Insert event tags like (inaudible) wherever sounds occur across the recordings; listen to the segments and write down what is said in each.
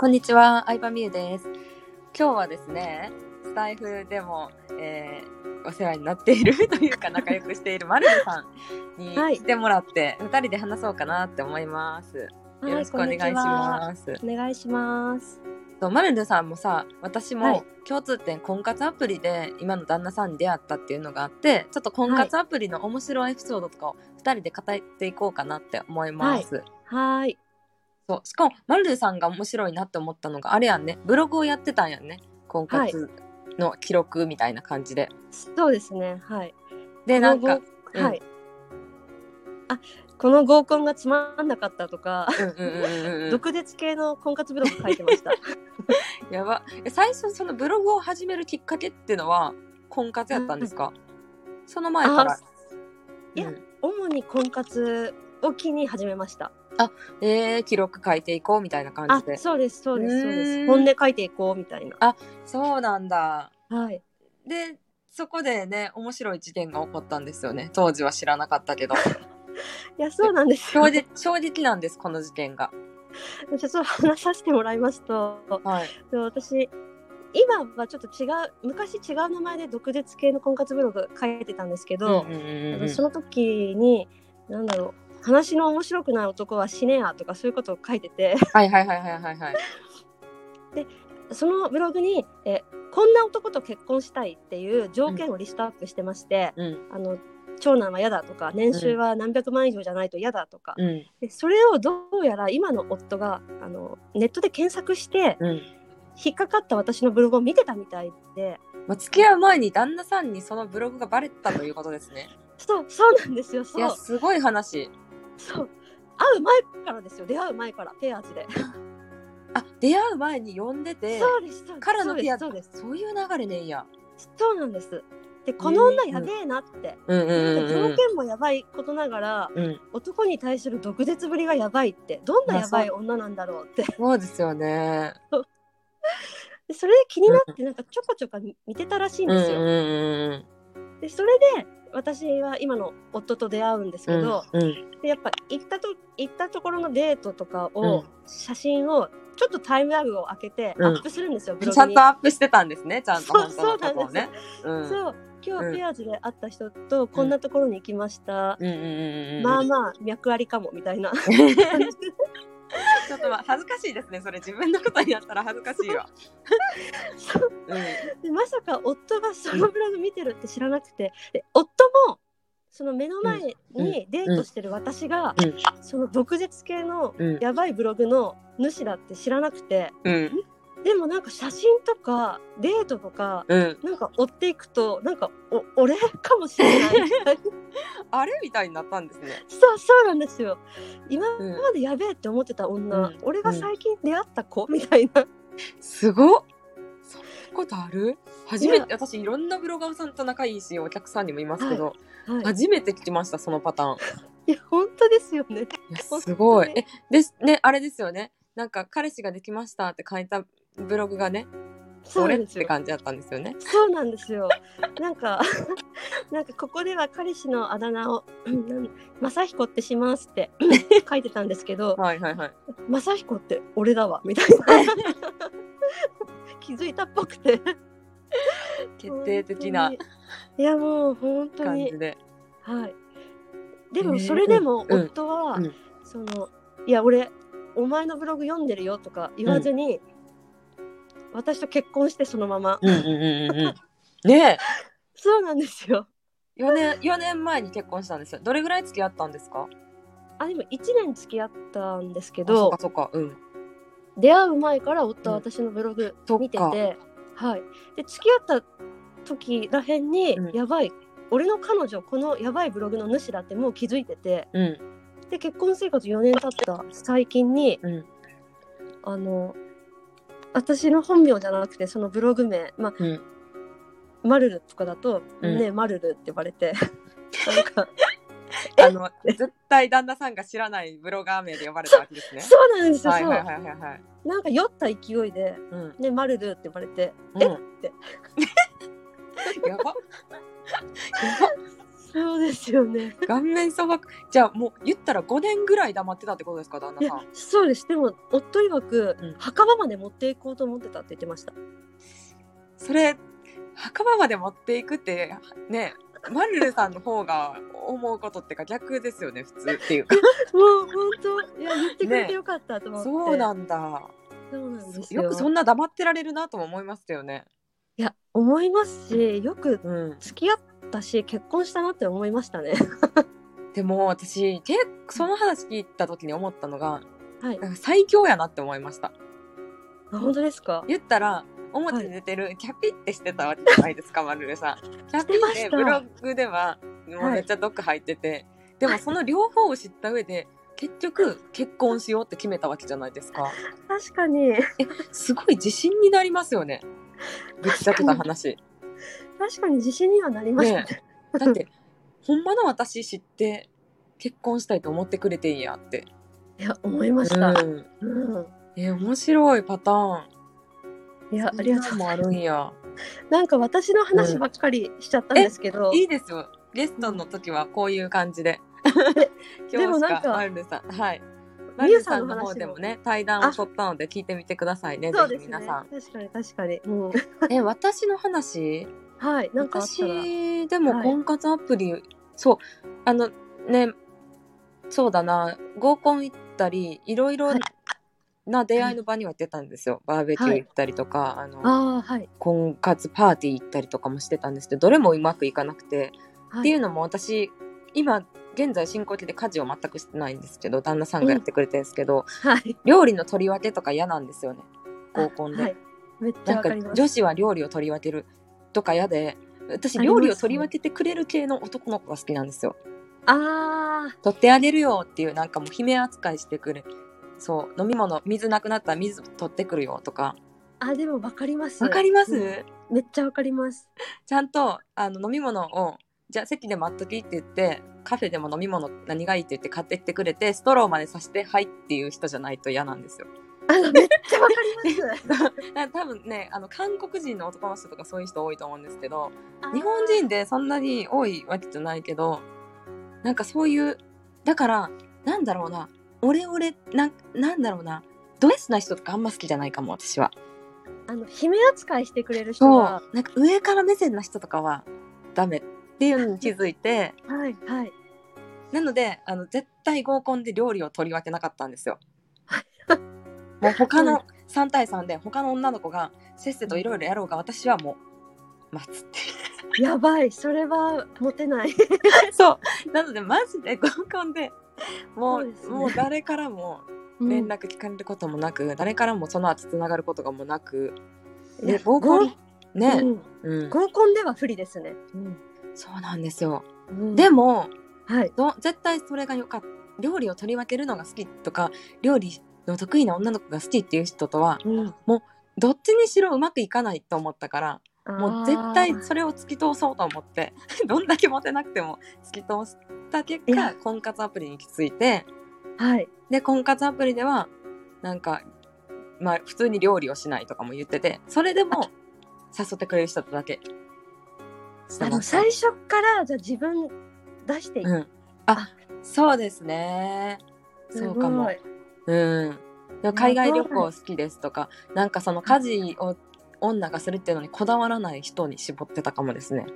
こんにちは、相葉美優です。今日はですね、スタイフでも、えー、お世話になっている (laughs) というか仲良くしているマルルさんにはい来てもらって、二人で話そうかなって思います。よろしくお願いします。お願いします。そうマルルさんもさ、私もはい共通点婚活アプリで今の旦那さんに出会ったっていうのがあって、ちょっと婚活アプリの面白いエピソードとかを二人で語っていこうかなって思います。はーい。そう。しかもマルルさんが面白いなって思ったのがあれやんね。ブログをやってたんやんね。婚活の記録みたいな感じで、そうですね。はい。でなんかこの合はい。あ、この合コンがつまんなかったとか、うんうんうんうんうん毒舌系の婚活ブログ書いてました。(laughs) やば。え最初そのブログを始めるきっかけっていうのは婚活やったんですか、その前から。あいやうん。主に婚活を機に始めました。えー、記録書いていこうみたいな感あじで、そうです、そうです、そうです。本音書いていこうみたいな。そうなんだはい。でそこでね面白い事件が起こったんですよね当時は知らなかったけど (laughs) いや、そうなんですよ。正直正直なんですこの事件がちょっと話させてもらいますと、はいで私今はちょっと違う昔違う名前で毒舌系の婚活ブログ書いてたんですけど、その時に何だろう話の面白くない男は死ねやとかそういうことを書いてて。はいはいはいはいはいはい。(laughs) そのブログにえこんな男と結婚したいっていう条件をリストアップしてまして、うん。あの長男は嫌だとか年収は何百万以上じゃないと嫌だとか、うん。でそれをどうやら今の夫があのネットで検索してうん。引っかかった私のブログを見てたみたいで。まあ、付き合う前に旦那さんにそのブログがバレたということですね。そうそうなんですよいやすごい話。そう。会う前からですよ。出会う前から。ペアーズで。(laughs) あ出会う前に呼んでてそうですそうです。からのペアそうですそういう流れねんや。そうなんです。でこの女やべえなって、うんうん条件もやばいことながらうん。男に対する毒舌ぶりがやばいって。どんなやばい女なんだろうって。そうですよね。でそれで気になってなんかちょこちょこ見見てたらしいんですよ、うんうんうん。でそれで私は今の夫と出会うんですうん。けど、うんうんでやっぱ行ったと行ったところのデートとかうんを、写真をちょっとタイムラグを開けてうんアップするんですよ、ブロちゃんとアップしてたんですね。ちゃんとそう本当のとこをね。うんそう今うん日ペアーズで会った人とこんなところに行きました、うんうんうんうん。まあまあ脈ありかもみたいな (laughs) ちょっとまあ恥ずかしいですね。それ。自分のことになったら恥ずかしいわ。(laughs) まさか夫がそのブログ見てるって知らなくて。で夫もその目の前にデートしてる私が、うん。その毒舌系のうん。やばいブログの主だって知らなくて。うんでもなんか写真とかデートとかうん。なんか追っていくとなんかお俺かもしれない。(laughs) あれみたいになったんですね。そうそうなんですよ。今うんまでやべえって思ってた女、うん。俺が最近出会った子みたいな。すごっ。そんなことある？初めて私いろんなブロガーさんと仲いいしお客さんにもいますけど、はい初めて聞きましたそのパターン。いや本当ですよね。すごい。に。えですねあれですよね。なんか彼氏ができましたって書いたブログがね俺って感じだったんですよねそうなんですよ。(laughs) なんか、(laughs) なんかここでは彼氏のあだ名を、正彦ってしますって (laughs) 書いてたんですけど、はいはいはい正彦って俺だわみたいな。気づいたっぽくて。決定的な。いやもう本当に感じ。ではい。でもえーそれでもうん夫は、うんその、いや俺、お前のブログ読んでるよとか言わずに、私と結婚してそのまま。うんうんうんうん。うんね (laughs) そうなんですよ。え4年4年前に結婚したんですよ。どれぐらい付き合ったんですか？あでも1年付き合ったんですけあそっどかそっか。うん。出会う前から夫はうん。私のブログ見てて、はい、で付き合った時らへんに、うん。やばい俺の彼女このやばいブログの主だってもう気づいててうん。で結婚生活4年経った最近にうん。あの私の本名じゃなくてそのブログ名、まあうん。マルルとかだと「うん。ねえマルル」って呼ばれて (laughs) なんかあの絶対旦那さんが知らないブロガー名で呼ばれたわけですね。そうなんですよ、はいはいはいはい。なんか酔った勢いでうん「ねマルル」って呼ばれて「うん。え？って。(laughs) やば。(laughs) やばそうですよね。顔面蒼白じゃあもう言ったら5年ぐらい黙ってたってことですか旦那さんそうです。でも夫曰く、うん墓場まで持っていこうと思ってたって言ってました。それ墓場まで持っていくってねマルルさんの方が思うことってか逆ですよね普通っていうか (laughs) もう本当いや言ってくれてよかったと思って。そうなんだそうなんですよ。よくそんな黙ってられるなとも思いましたよねいや思いますし、よくうん付き合ったし結婚したなって思いましたね。(laughs) でも私その話聞いた時に思ったのがはい。なんか最強やなって思いましたあ本当ですか？言ったら表に出てるキャピってしてたわけじゃないですか、マルルさん。(laughs) キャピってブログではもうめっちゃ毒入ってて、でもその両方を知った上で結局結婚しようって決めたわけじゃないですか。(laughs) 確かにすごい自信になりますよね。ぶっちゃけた話。確かに自信にはなりましたね。だってほんまの私知って結婚したいと思ってくれてんやって。いや思いました。うん。うん。え面白いパターン。いやありがとうもあるんや。なんか私の話ばっかりしちゃったんですけど、いいですよ。ゲストの時はこういう感じで。(laughs) でもなんかマルルさん、はい。マルルさんの方でもね、対談を取ったので聞いてみてくださいね、ぜそうですね。ひ皆さん。確かに確かに。うん。(laughs) え、私の話？はい。なんか。私でもはい婚活アプリ、そう、あのね、そうだな、合コン行ったり、いろいろはいな出会いの場には行ってたんですよ。バーベキュー行ったりとか、あの、ああはい。婚活パーティー行ったりとかもしてたんですけど、どれもうまくいかなくて、はい、っていうのも私今現在進行形で家事を全くしてないんですけど旦那さんがやってくれてるんですけど、はい。料理の取り分けとか嫌なんですよね合コンで、はい。めっちゃ。女子は料理を取り分けるとか嫌で私料理を取り分けてくれる系の男の子が好きなんですよああ取ってあげるよっていうなんかもう姫扱いしてくれそう飲み物水なくなったら水取ってくるよとかあでもわかります。わかります、うんめっちゃわかります。ちゃんとあの飲み物をじゃあ席で待っときって言ってカフェでも飲み物何がいいって言って買ってきてくれてストローまでさしてはいっていう人じゃないと嫌なんですよ。あのめっちゃわかります。(laughs) 多分ねあの韓国人の男の人とかそういう人多いと思うんですけど日本人でそんなに多いわけじゃないけどなんかそういうだからなんだろうな俺俺なんなんだろうなド S な人とかあんま好きじゃないかも私は。あの姫扱いしてくれる人は。なんか上から目線な人とかはダメっていうのに気づいて。はいはい。なのであの絶対合コンで料理を取り分けなかったんですよ。もう他の3対3で他の女の子がせっせといろいろやろうが私はもう待つって (laughs) やばい。それはモテない。(laughs) そう。なのでマジで合コンでもうね。もう誰からも連絡聞かれることもなく、誰からもその後つながることがもうなく。合コン？うね、ん。うん。合コンでは不利ですね。そうなんですよ。うん。でもはい。ど絶対それがよかった料理を取り分けるのが好きとか料理の得意な女の子が好きっていう人とはうん。どっちにしろうまくいかないと思ったからもう絶対それを突き通そうと思って (laughs) どんだけモテなくても突き通した結果婚活アプリに行き着いてはい。で婚活アプリではなんかまあ普通に料理をしないとかも言っててそれでも誘ってくれる人だけしてあのました最初からじゃあ自分出していうん、あそうですね。そうかもうん、海外旅行好きですとかなんかその家事を女がするっていうのにこだわらない人に絞ってたかもですね。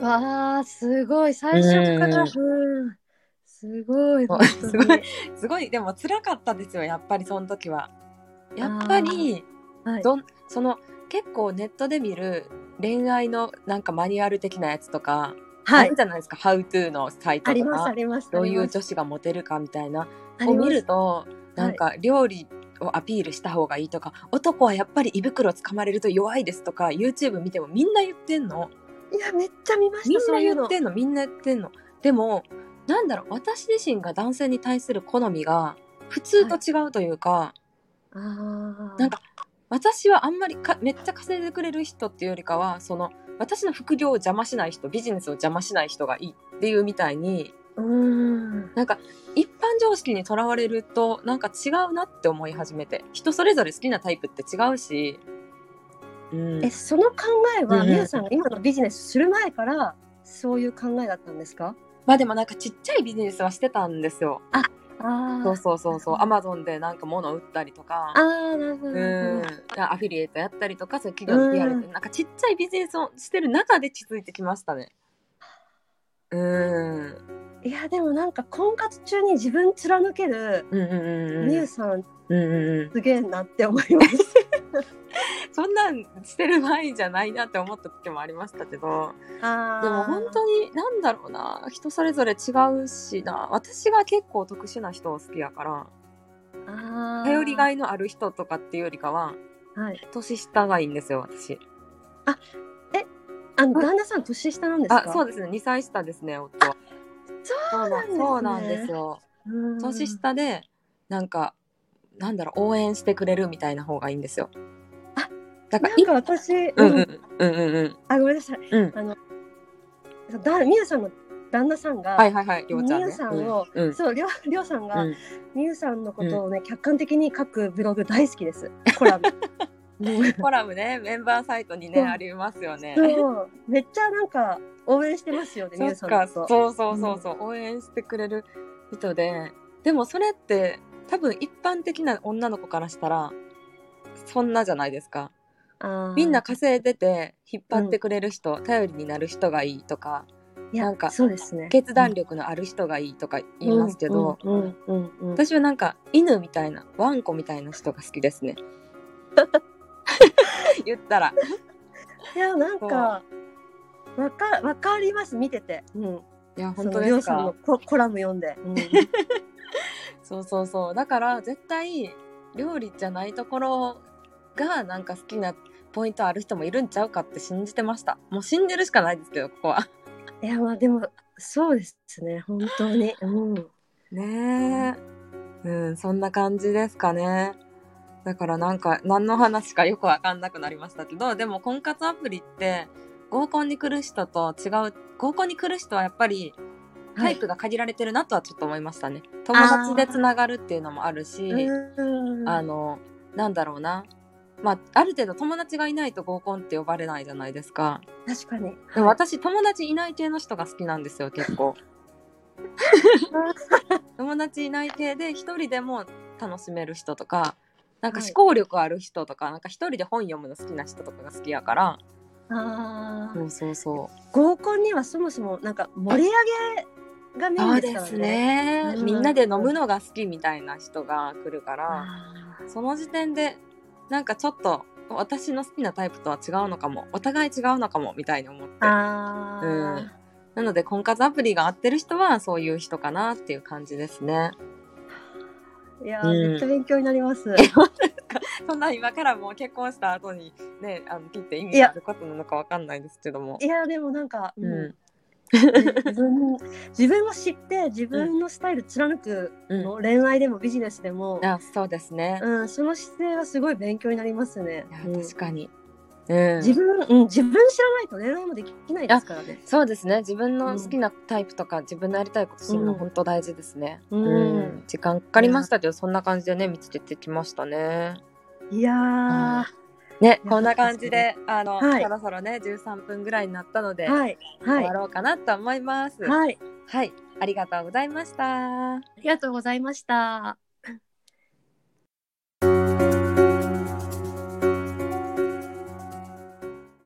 わあすごい。最初から。ううん。すごい (laughs) すごいすごい。でも辛かったですよやっぱりその時は。やっぱりはい。どんその結構ネットで見る恋愛のなんかマニュアル的なやつとか、はい。あるじゃないですか「How to」のサイトとか。ますありますどういう女子がモテるかみたいな。を見るとなんか料理をアピールした方がいいとか男はやっぱり胃袋つかまれると弱いですとか YouTube 見てもみんな言ってんの。いやめっちゃ見ましみんな言ってんのみんな言ってんの。でもなんだろう私自身が男性に対する好みが普通と違うというか、あー。なんか私はあんまりかめっちゃ稼いでくれる人っていうよりかはその私の副業を邪魔しない人ビジネスを邪魔しない人がいいっていうみたいにうーん。なんか一般常識にとらわれるとなんか違うなって思い始めて。人それぞれ好きなタイプって違うし、うん。え、その考えはうん。みゆさんが今のビジネスする前からそういう考えだったんですか？まあでもなんかちっちゃいビジネスはしてたんですよ。あそうそうそうそう。アマゾンでなんか物売ったりとか。あーなるほどうん。アフィリエイトやったりとかそういう企業に PR で。うん。なんかちっちゃいビジネスをしてる中で気づいてきましたね。うんいやでもなんか婚活中に自分貫けるうんうんうんみゆさんうんうんうん。すげえなって思います。(laughs) そんなんしてる場合じゃないなって思った時もありましたけど。でも本当になんだろうな。人それぞれ違うしな。私が結構特殊な人を好きやから。頼りがいのある人とかっていうよりかははい。年下がいいんですよ私。あの旦那さん年下なんですか？あそうですね。2歳下ですね夫はそうなんですよ。うん。年下でなんかなんだろう応援してくれるみたいな方がいいんですよ。あだからなんか私、うんうん。うんうんうん。あごめんなさい。うん。あのだみゆさんの旦那さんが、はいはいはいりょうちゃんね。みゆさんをうんうん。そうりょうりょうさんが、うん。みゆさんのことをね、客観的に書くブログ大好きです。コラム。(laughs) うんコラムね (laughs) メンバーサイトにねありますよね。めっちゃなんか応援してますよねみゆそっかさん。そうそうそうそう、応援してくれる人で。でもそれって多分一般的な女の子からしたらそんなじゃないですか。みんな稼いでて引っ張ってくれる人、頼りになる人がいいとかなんかそうですね。決断力のある人がいいとか言いますけど、うんうんうんうん。私はなんか犬みたいなワンコみたいな人が好きですね (laughs) (laughs) 言ったらいやなんかわかわかります見てて。うん。いやそ本当ですかココラム読んで。うん (laughs) そうそうそうだから絶対料理じゃないところがなんか好きなポイントある人もいるんちゃうかって信じてましたもう信じるしかないですけどここはいやまあでもそうですね本当に。うん。ねえうんそんな感じですかねだからなんか何の話かよくわかんなくなりましたけどでも婚活アプリって合コンに来る人と違う合コンに来る人はやっぱりタイプが限られてるなとはちょっと思いましたね、友達でつながるっていうのもあるしうん。あのなんだろうな。まあある程度友達がいないと合コンって呼ばれないじゃないですか。確かに。でも私友達いない系の人が好きなんですよ結構。(laughs) 友達いない系で一人でも楽しめる人とかなんかはい。思考力ある人とか、なんか一人で本読むの好きな人とかが好きやから。ああそうそうそう。合コンにはそもそもなんか盛り上げがメインですからですね。ね、うん。みんなで飲むのが好きみたいな人が来るから、その時点でなんかちょっと私の好きなタイプとは違うのかもお互い違うのかもみたいに思って。うん。なので婚活アプリが合ってる人はそういう人かなっていう感じですねいやー、うん。めっちゃ勉強になります。(laughs) そんな今からもう結婚した後にねあの聞いて意味があることなのかわかんないですけども。いやでもなんか、ううん。ん自分自分を知って自分のスタイル貫くの、恋愛でもビジネスでも、あそうですね、うん、その姿勢はすごい勉強になりますね。確かに、うん、自分、うん、自分知らないと恋愛もできないですからね。そうですね。自分の好きなタイプとか、自分のやりたいこと知るのうん本当大事ですね、うん。時間かかりましたけど、そんな感じでね見つけてきましたね。いやー、ねこんな感じであの、はい。そろそろね13分ぐらいになったので、はい、はい。終わ、ろうかなと思います。はい、はい。ありがとうございました。ありがとうございました。